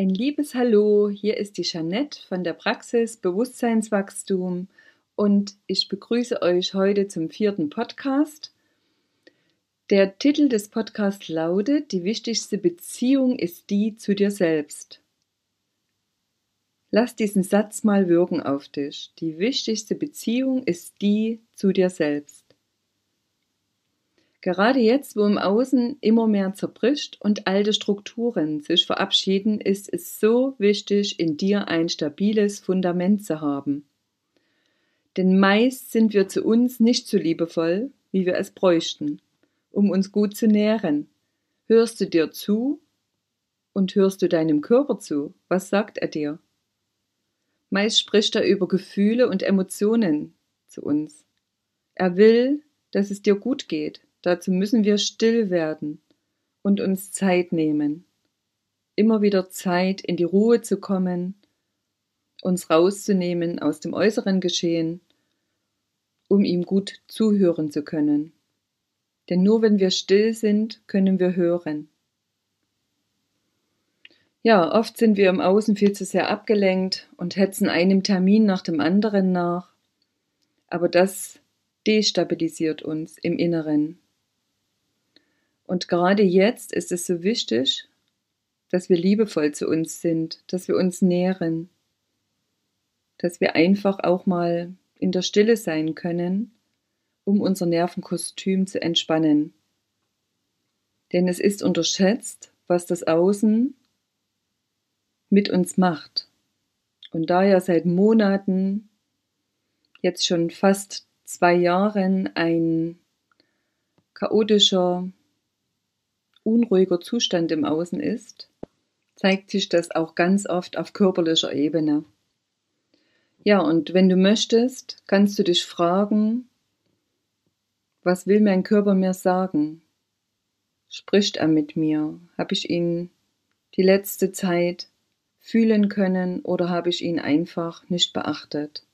Ein liebes Hallo, hier ist die Jeanette von der Praxis Bewusstseinswachstum und ich begrüße euch heute zum vierten Podcast. Der Titel des Podcasts lautet Die wichtigste Beziehung ist die zu dir selbst. Lass diesen Satz mal wirken auf dich. Die wichtigste Beziehung ist die zu dir selbst. Gerade jetzt, wo im Außen immer mehr zerbricht und alte Strukturen sich verabschieden, ist es so wichtig, in dir ein stabiles Fundament zu haben. Denn meist sind wir zu uns nicht so liebevoll, wie wir es bräuchten, um uns gut zu nähren. Hörst du dir zu und hörst du deinem Körper zu? Was sagt er dir? Meist spricht er über Gefühle und Emotionen zu uns. Er will, dass es dir gut geht, Dazu müssen wir still werden und uns Zeit nehmen. Immer wieder Zeit, in die Ruhe zu kommen, uns rauszunehmen aus dem äußeren Geschehen, um ihm gut zuhören zu können. Denn nur wenn wir still sind, können wir hören. Ja, oft sind wir im Außen viel zu sehr abgelenkt und hetzen einem Termin nach dem anderen nach. Aber das destabilisiert uns im Inneren. Und gerade jetzt ist es so wichtig, dass wir liebevoll zu uns sind, dass wir uns nähren, dass wir einfach auch mal in der Stille sein können, um unser Nervenkostüm zu entspannen. Denn es ist unterschätzt, was das Außen mit uns macht. Und da ja seit Monaten, jetzt schon fast zwei Jahren, ein chaotischer unruhiger Zustand im Außen ist, zeigt sich das auch ganz oft auf körperlicher Ebene. Ja, und wenn du möchtest, kannst du dich fragen, was will mein Körper mir sagen? Spricht er mit mir? Habe ich ihn die letzte Zeit fühlen können oder habe ich ihn einfach nicht beachtet?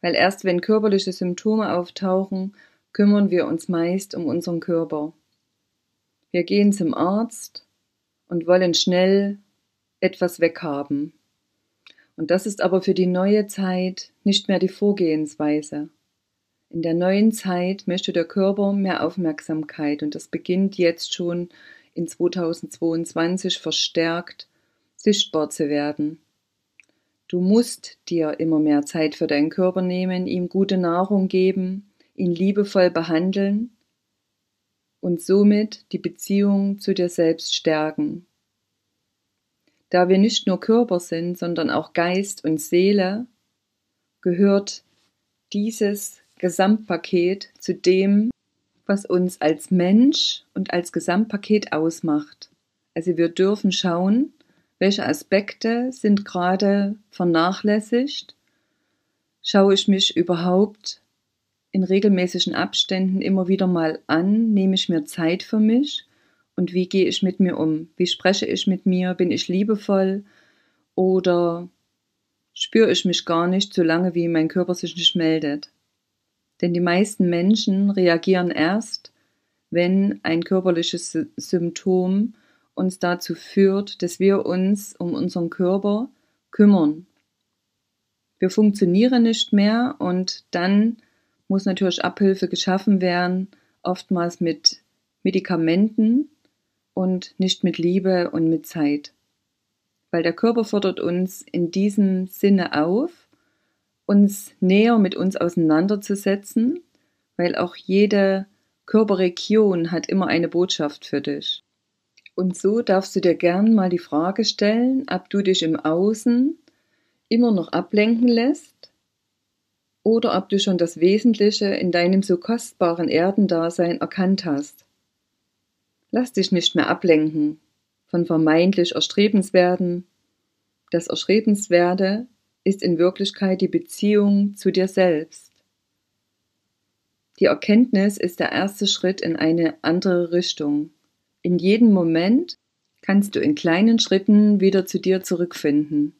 Weil erst wenn körperliche Symptome auftauchen, kümmern wir uns meist um unseren Körper. Wir gehen zum Arzt und wollen schnell etwas weghaben. Und das ist aber für die neue Zeit nicht mehr die Vorgehensweise. In der neuen Zeit möchte der Körper mehr Aufmerksamkeit und das beginnt jetzt schon in 2022 verstärkt sichtbar zu werden. Du musst dir immer mehr Zeit für deinen Körper nehmen, ihm gute Nahrung geben, ihn liebevoll behandeln und somit die Beziehung zu dir selbst stärken. Da wir nicht nur Körper sind, sondern auch Geist und Seele, gehört dieses Gesamtpaket zu dem, was uns als Mensch und als Gesamtpaket ausmacht. Also wir dürfen schauen, welche Aspekte sind gerade vernachlässigt. Schaue ich mich überhaupt in regelmäßigen Abständen immer wieder mal an, nehme ich mir Zeit für mich und wie gehe ich mit mir um? Wie spreche ich mit mir? Bin ich liebevoll oder spüre ich mich gar nicht, solange wie mein Körper sich nicht meldet? Denn die meisten Menschen reagieren erst, wenn ein körperliches Symptom uns dazu führt, dass wir uns um unseren Körper kümmern. Wir funktionieren nicht mehr und dann muss natürlich Abhilfe geschaffen werden, oftmals mit Medikamenten und nicht mit Liebe und mit Zeit. Weil der Körper fordert uns in diesem Sinne auf, uns näher mit uns auseinanderzusetzen, weil auch jede Körperregion hat immer eine Botschaft für dich. Und so darfst du dir gern mal die Frage stellen, ob du dich im Außen immer noch ablenken lässt oder ob du schon das Wesentliche in deinem so kostbaren Erdendasein erkannt hast. Lass dich nicht mehr ablenken von vermeintlich Erstrebenswerten. Das Erstrebenswerte ist in Wirklichkeit die Beziehung zu dir selbst. Die Erkenntnis ist der erste Schritt in eine andere Richtung. In jedem Moment kannst du in kleinen Schritten wieder zu dir zurückfinden.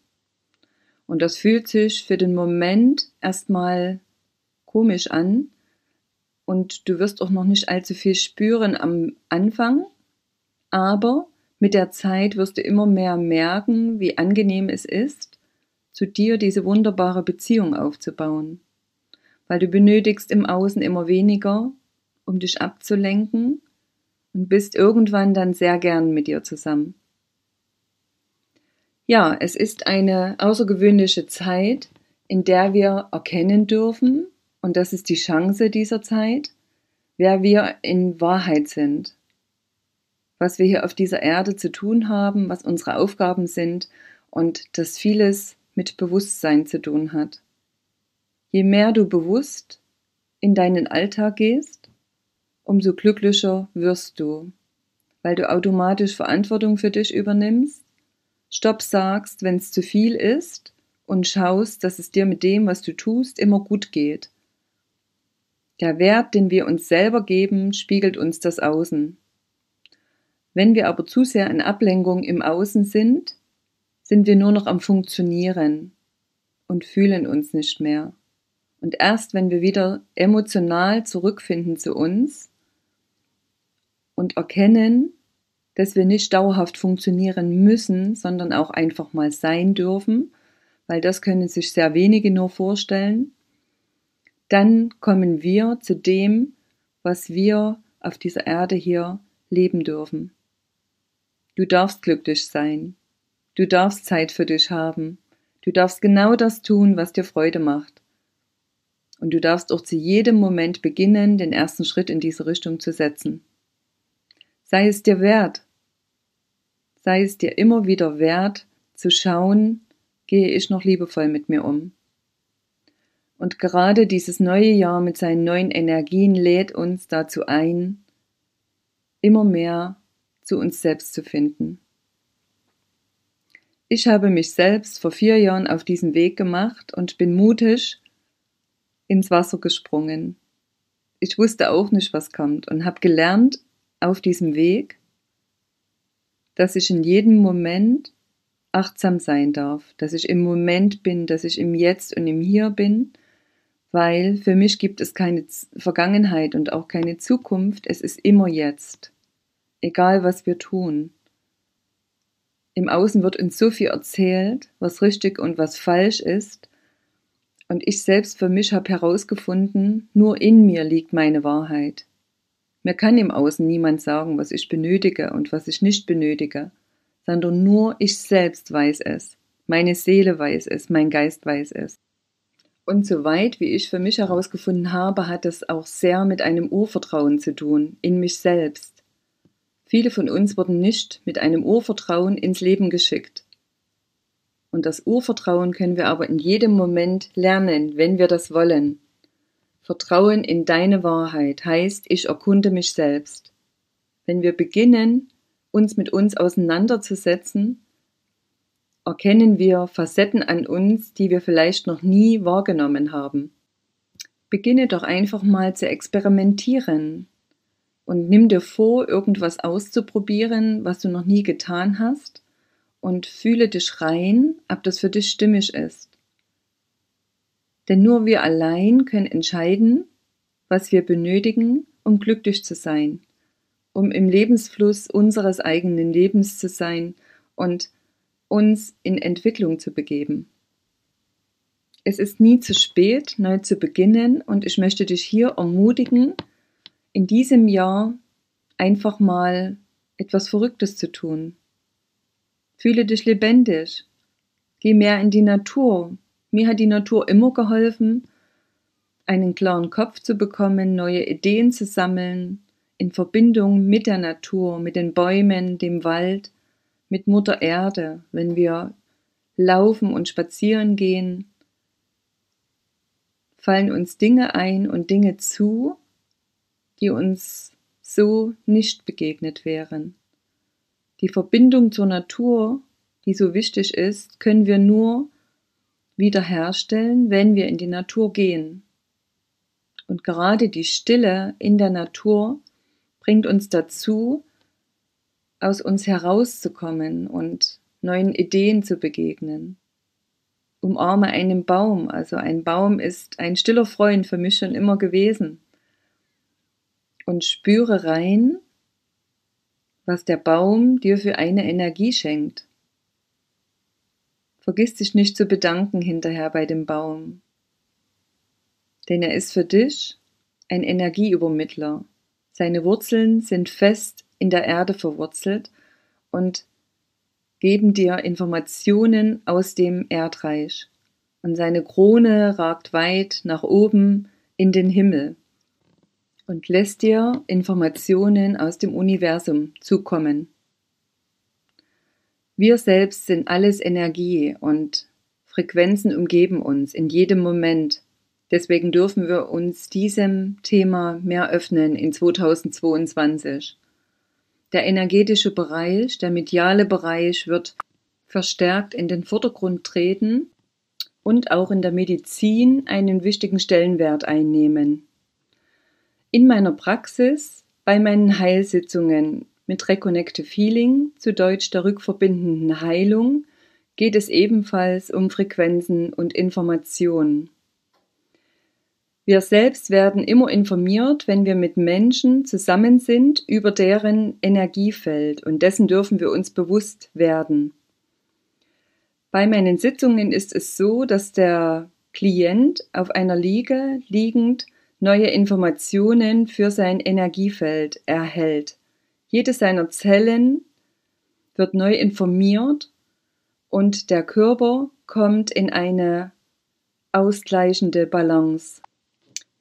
Und das fühlt sich für den Moment erstmal komisch an. Und du wirst auch noch nicht allzu viel spüren am Anfang, aber mit der Zeit wirst du immer mehr merken, wie angenehm es ist, zu dir diese wunderbare Beziehung aufzubauen. Weil du benötigst im Außen immer weniger, um dich abzulenken und bist irgendwann dann sehr gern mit dir zusammen. Ja, es ist eine außergewöhnliche Zeit, in der wir erkennen dürfen, und das ist die Chance dieser Zeit, wer wir in Wahrheit sind, was wir hier auf dieser Erde zu tun haben, was unsere Aufgaben sind und dass vieles mit Bewusstsein zu tun hat. Je mehr du bewusst in deinen Alltag gehst, umso glücklicher wirst du, weil du automatisch Verantwortung für dich übernimmst, Stopp sagst, wenn es zu viel ist und schaust, dass es dir mit dem, was du tust, immer gut geht. Der Wert, den wir uns selber geben, spiegelt uns das Außen. Wenn wir aber zu sehr in Ablenkung im Außen sind, sind wir nur noch am Funktionieren und fühlen uns nicht mehr. Und erst wenn wir wieder emotional zurückfinden zu uns und erkennen, dass wir nicht dauerhaft funktionieren müssen, sondern auch einfach mal sein dürfen, weil das können sich sehr wenige nur vorstellen, dann kommen wir zu dem, was wir auf dieser Erde hier leben dürfen. Du darfst glücklich sein. Du darfst Zeit für dich haben. Du darfst genau das tun, was dir Freude macht. Und du darfst auch zu jedem Moment beginnen, den ersten Schritt in diese Richtung zu setzen. Sei es dir wert, sei es dir immer wieder wert, zu schauen, gehe ich noch liebevoll mit mir um. Und gerade dieses neue Jahr mit seinen neuen Energien lädt uns dazu ein, immer mehr zu uns selbst zu finden. Ich habe mich selbst vor vier Jahren auf diesen Weg gemacht und bin mutig, ins Wasser gesprungen. Ich wusste auch nicht, was kommt und habe gelernt auf diesem Weg, dass ich in jedem Moment achtsam sein darf, dass ich im Moment bin, dass ich im Jetzt und im Hier bin, weil für mich gibt es keine Vergangenheit und auch keine Zukunft, es ist immer jetzt, egal was wir tun. Im Außen wird uns so viel erzählt, was richtig und was falsch ist, und ich selbst für mich habe herausgefunden, nur in mir liegt meine Wahrheit. Mir kann im Außen niemand sagen, was ich benötige und was ich nicht benötige, sondern nur ich selbst weiß es. Meine Seele weiß es, mein Geist weiß es. Und soweit, wie ich für mich herausgefunden habe, hat es auch sehr mit einem Urvertrauen zu tun, in mich selbst. Viele von uns wurden nicht mit einem Urvertrauen ins Leben geschickt. Und das Urvertrauen können wir aber in jedem Moment lernen, wenn wir das wollen. Vertrauen in deine Wahrheit heißt, ich erkunde mich selbst. Wenn wir beginnen, uns mit uns auseinanderzusetzen, erkennen wir Facetten an uns, die wir vielleicht noch nie wahrgenommen haben. Beginne doch einfach mal zu experimentieren und nimm dir vor, irgendwas auszuprobieren, was du noch nie getan hast und fühle dich rein, ob das für dich stimmig ist. Denn nur wir allein können entscheiden, was wir benötigen, um glücklich zu sein, um im Lebensfluss unseres eigenen Lebens zu sein und uns in Entwicklung zu begeben. Es ist nie zu spät, neu zu beginnen und ich möchte dich hier ermutigen, in diesem Jahr einfach mal etwas Verrücktes zu tun, Fühle dich lebendig. Geh mehr in die Natur. Mir hat die Natur immer geholfen, einen klaren Kopf zu bekommen, neue Ideen zu sammeln, in Verbindung mit der Natur, mit den Bäumen, dem Wald, mit Mutter Erde, wenn wir laufen und spazieren gehen, fallen uns Dinge ein und Dinge zu, die uns so nicht begegnet wären. Die Verbindung zur Natur, die so wichtig ist, können wir nur wiederherstellen, wenn wir in die Natur gehen. Und gerade die Stille in der Natur bringt uns dazu, aus uns herauszukommen und neuen Ideen zu begegnen. Umarme einen Baum, also ein Baum ist ein stiller Freund für mich schon immer gewesen. Und spüre rein, was der Baum dir für eine Energie schenkt. Vergiss dich nicht zu bedanken hinterher bei dem Baum, denn er ist für dich ein Energieübermittler. Seine Wurzeln sind fest in der Erde verwurzelt und geben dir Informationen aus dem Erdreich. Und seine Krone ragt weit nach oben in den Himmel und lässt dir Informationen aus dem Universum zukommen. Wir selbst sind alles Energie und Frequenzen umgeben uns in jedem Moment. Deswegen dürfen wir uns diesem Thema mehr öffnen in 2022. Der energetische Bereich, der mediale Bereich wird verstärkt in den Vordergrund treten und auch in der Medizin einen wichtigen Stellenwert einnehmen. In meiner Praxis, bei meinen Heilsitzungen mit Reconnective Healing, zu Deutsch der rückverbindenden Heilung, geht es ebenfalls um Frequenzen und Informationen. Wir selbst werden immer informiert, wenn wir mit Menschen zusammen sind über deren Energiefeld und dessen dürfen wir uns bewusst werden. Bei meinen Sitzungen ist es so, dass der Klient auf einer Liege liegend neue Informationen für sein Energiefeld erhält. Jede seiner Zellen wird neu informiert und der Körper kommt in eine ausgleichende Balance.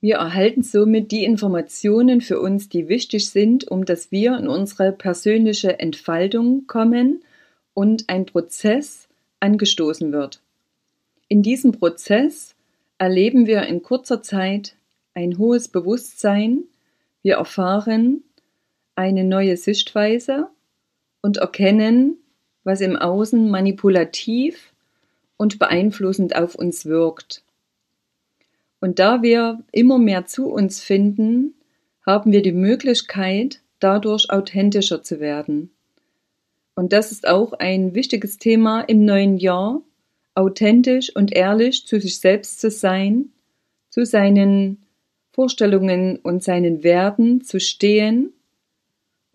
Wir erhalten somit die Informationen für uns, die wichtig sind, um dass wir in unsere persönliche Entfaltung kommen und ein Prozess angestoßen wird. In diesem Prozess erleben wir in kurzer Zeit ein hohes Bewusstsein, wir erfahren eine neue Sichtweise und erkennen, was im Außen manipulativ und beeinflussend auf uns wirkt. Und da wir immer mehr zu uns finden, haben wir die Möglichkeit, dadurch authentischer zu werden. Und das ist auch ein wichtiges Thema im neuen Jahr, authentisch und ehrlich zu sich selbst zu sein, zu seinen Vorstellungen und seinen Werten zu stehen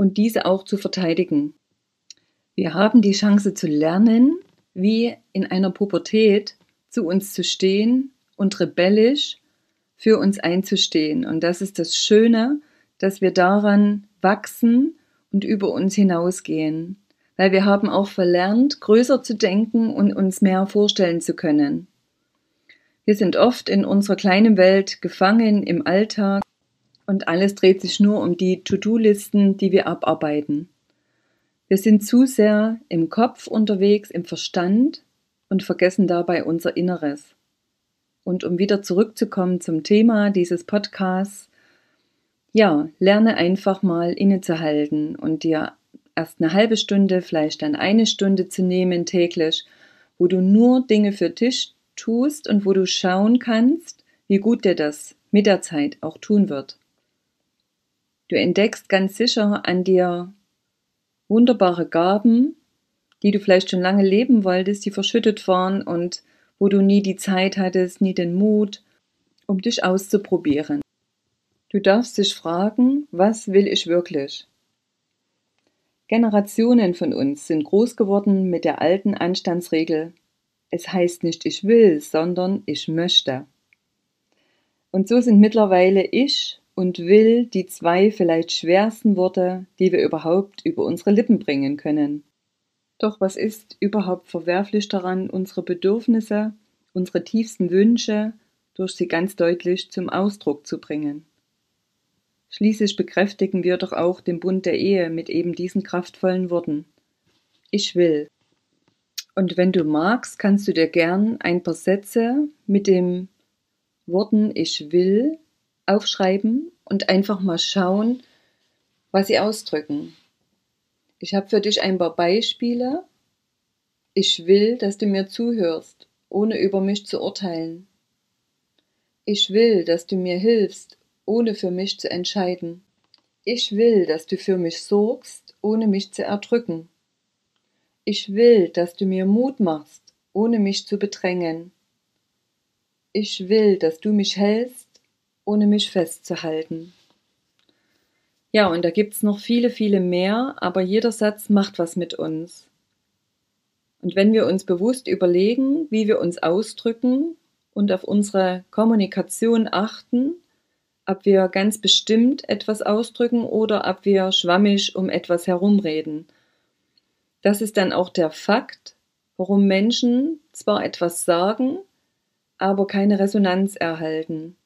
und diese auch zu verteidigen. Wir haben die Chance zu lernen, wie in einer Pubertät zu uns zu stehen und rebellisch für uns einzustehen. Und das ist das Schöne, dass wir daran wachsen und über uns hinausgehen. Weil wir haben auch verlernt, größer zu denken und uns mehr vorstellen zu können. Wir sind oft in unserer kleinen Welt gefangen im Alltag und alles dreht sich nur um die To-Do-Listen, die wir abarbeiten. Wir sind zu sehr im Kopf unterwegs, im Verstand und vergessen dabei unser Inneres. Und um wieder zurückzukommen zum Thema dieses Podcasts, ja, lerne einfach mal innezuhalten und dir erst eine halbe Stunde, vielleicht dann eine Stunde zu nehmen täglich, wo du nur Dinge für dich tust und wo du schauen kannst, wie gut dir das mit der Zeit auch tun wird. Du entdeckst ganz sicher an dir wunderbare Gaben, die du vielleicht schon lange leben wolltest, die verschüttet waren und wo du nie die Zeit hattest, nie den Mut, um dich auszuprobieren. Du darfst dich fragen, was will ich wirklich? Generationen von uns sind groß geworden mit der alten Anstandsregel. Es heißt nicht ich will, sondern ich möchte. Und so sind mittlerweile ich und will die zwei vielleicht schwersten Worte, die wir überhaupt über unsere Lippen bringen können. Doch was ist überhaupt verwerflich daran, unsere Bedürfnisse, unsere tiefsten Wünsche durch sie ganz deutlich zum Ausdruck zu bringen? Schließlich bekräftigen wir doch auch den Bund der Ehe mit eben diesen kraftvollen Worten. Ich will. Und wenn du magst, kannst du dir gern ein paar Sätze mit den Worten Ich will aufschreiben und einfach mal schauen, was sie ausdrücken. Ich habe für dich ein paar Beispiele. Ich will, dass du mir zuhörst ohne über mich zu urteilen. Ich will, dass du mir hilfst, ohne für mich zu entscheiden. Ich will, dass du für mich sorgst, ohne mich zu erdrücken. Ich will, dass du mir Mut machst, ohne mich zu bedrängen. Ich will, dass du mich hältst, ohne mich festzuhalten. Ja, und da gibt's noch viele, viele mehr, aber jeder Satz macht was mit uns. Und wenn wir uns bewusst überlegen, wie wir uns ausdrücken und auf unsere Kommunikation achten, ob wir ganz bestimmt etwas ausdrücken oder ob wir schwammig um etwas herumreden. Das ist dann auch der Fakt, warum Menschen zwar etwas sagen, aber keine Resonanz erhalten.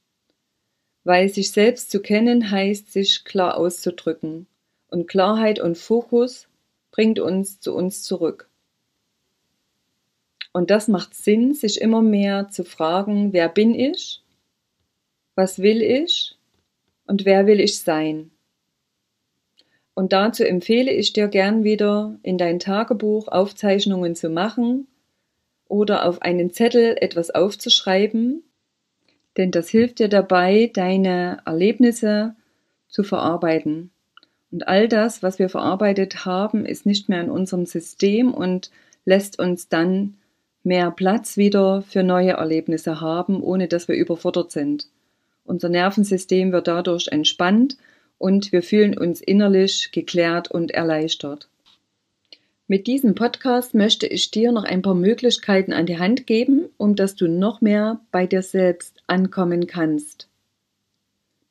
Weil sich selbst zu kennen heißt, sich klar auszudrücken. Und Klarheit und Fokus bringt uns zu uns zurück. Und das macht Sinn, sich immer mehr zu fragen, wer bin ich? Was will ich? Und wer will ich sein? Und dazu empfehle ich dir gern wieder in dein Tagebuch Aufzeichnungen zu machen oder auf einen Zettel etwas aufzuschreiben, denn das hilft dir dabei, deine Erlebnisse zu verarbeiten. Und all das, was wir verarbeitet haben, ist nicht mehr in unserem System und lässt uns dann mehr Platz wieder für neue Erlebnisse haben, ohne dass wir überfordert sind. Unser Nervensystem wird dadurch entspannt und wir fühlen uns innerlich geklärt und erleichtert. Mit diesem Podcast möchte ich dir noch ein paar Möglichkeiten an die Hand geben, um dass du noch mehr bei dir selbst ankommen kannst.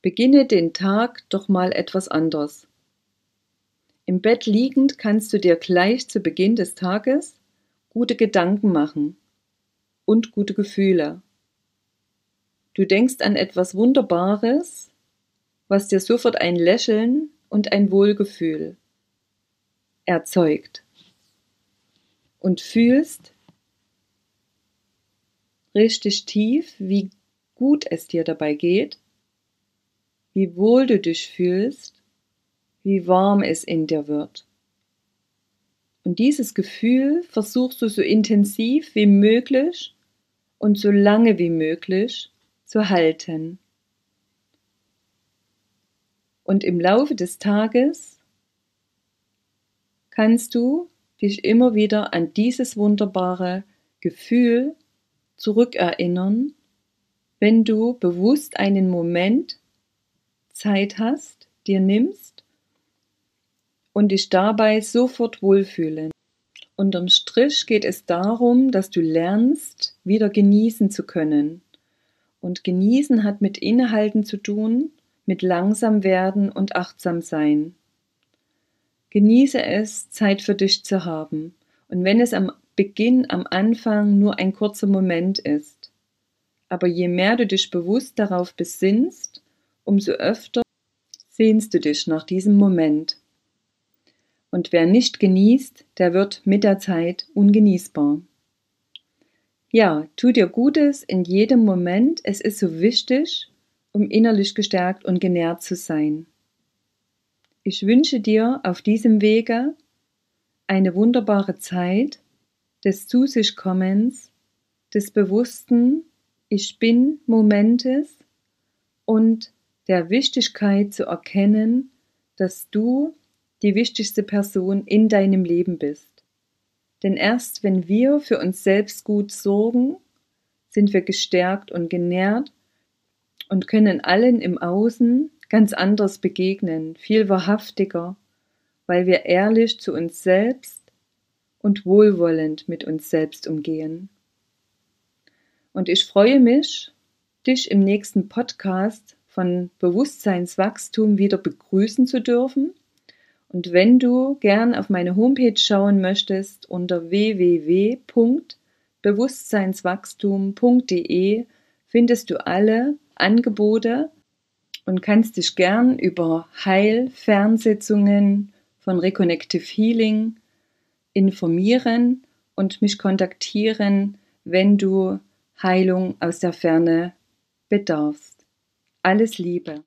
Beginne den Tag doch mal etwas anders. Im Bett liegend kannst du dir gleich zu Beginn des Tages gute Gedanken machen und gute Gefühle. Du denkst an etwas Wunderbares, was dir sofort ein Lächeln und ein Wohlgefühl erzeugt. Und fühlst richtig tief, wie gut es dir dabei geht, wie wohl du dich fühlst, wie warm es in dir wird. Und dieses Gefühl versuchst du so intensiv wie möglich und so lange wie möglich zu halten. Und im Laufe des Tages kannst du dich immer wieder an dieses wunderbare Gefühl zurückerinnern, wenn du bewusst einen Moment Zeit hast, dir nimmst und dich dabei sofort wohlfühlen. Unterm Strich geht es darum, dass du lernst, wieder genießen zu können. Und genießen hat mit Innehalten zu tun, mit langsam werden und achtsam sein. Genieße es, Zeit für dich zu haben. Und wenn es am Beginn, am Anfang nur ein kurzer Moment ist. Aber je mehr du dich bewusst darauf besinnst, umso öfter sehnst du dich nach diesem Moment und wer nicht genießt, der wird mit der Zeit ungenießbar. Ja, tu dir Gutes in jedem Moment, es ist so wichtig, um innerlich gestärkt und genährt zu sein. Ich wünsche dir auf diesem Wege eine wunderbare Zeit des Zu sich Kommens, des bewussten Ich bin Momentes und der Wichtigkeit zu erkennen, dass du die wichtigste Person in deinem Leben bist. Denn erst wenn wir für uns selbst gut sorgen, sind wir gestärkt und genährt und können allen im Außen ganz anders begegnen, viel wahrhaftiger, weil wir ehrlich zu uns selbst und wohlwollend mit uns selbst umgehen. Und ich freue mich, dich im nächsten Podcast von Bewusstseinswachstum wieder begrüßen zu dürfen und wenn du gern auf meine Homepage schauen möchtest, unter www.bewusstseinswachstum.de findest du alle Angebote und kannst dich gern über Heil-Fernsitzungen von Reconnective Healing informieren und mich kontaktieren, wenn du Heilung aus der Ferne bedarfst. Alles Liebe.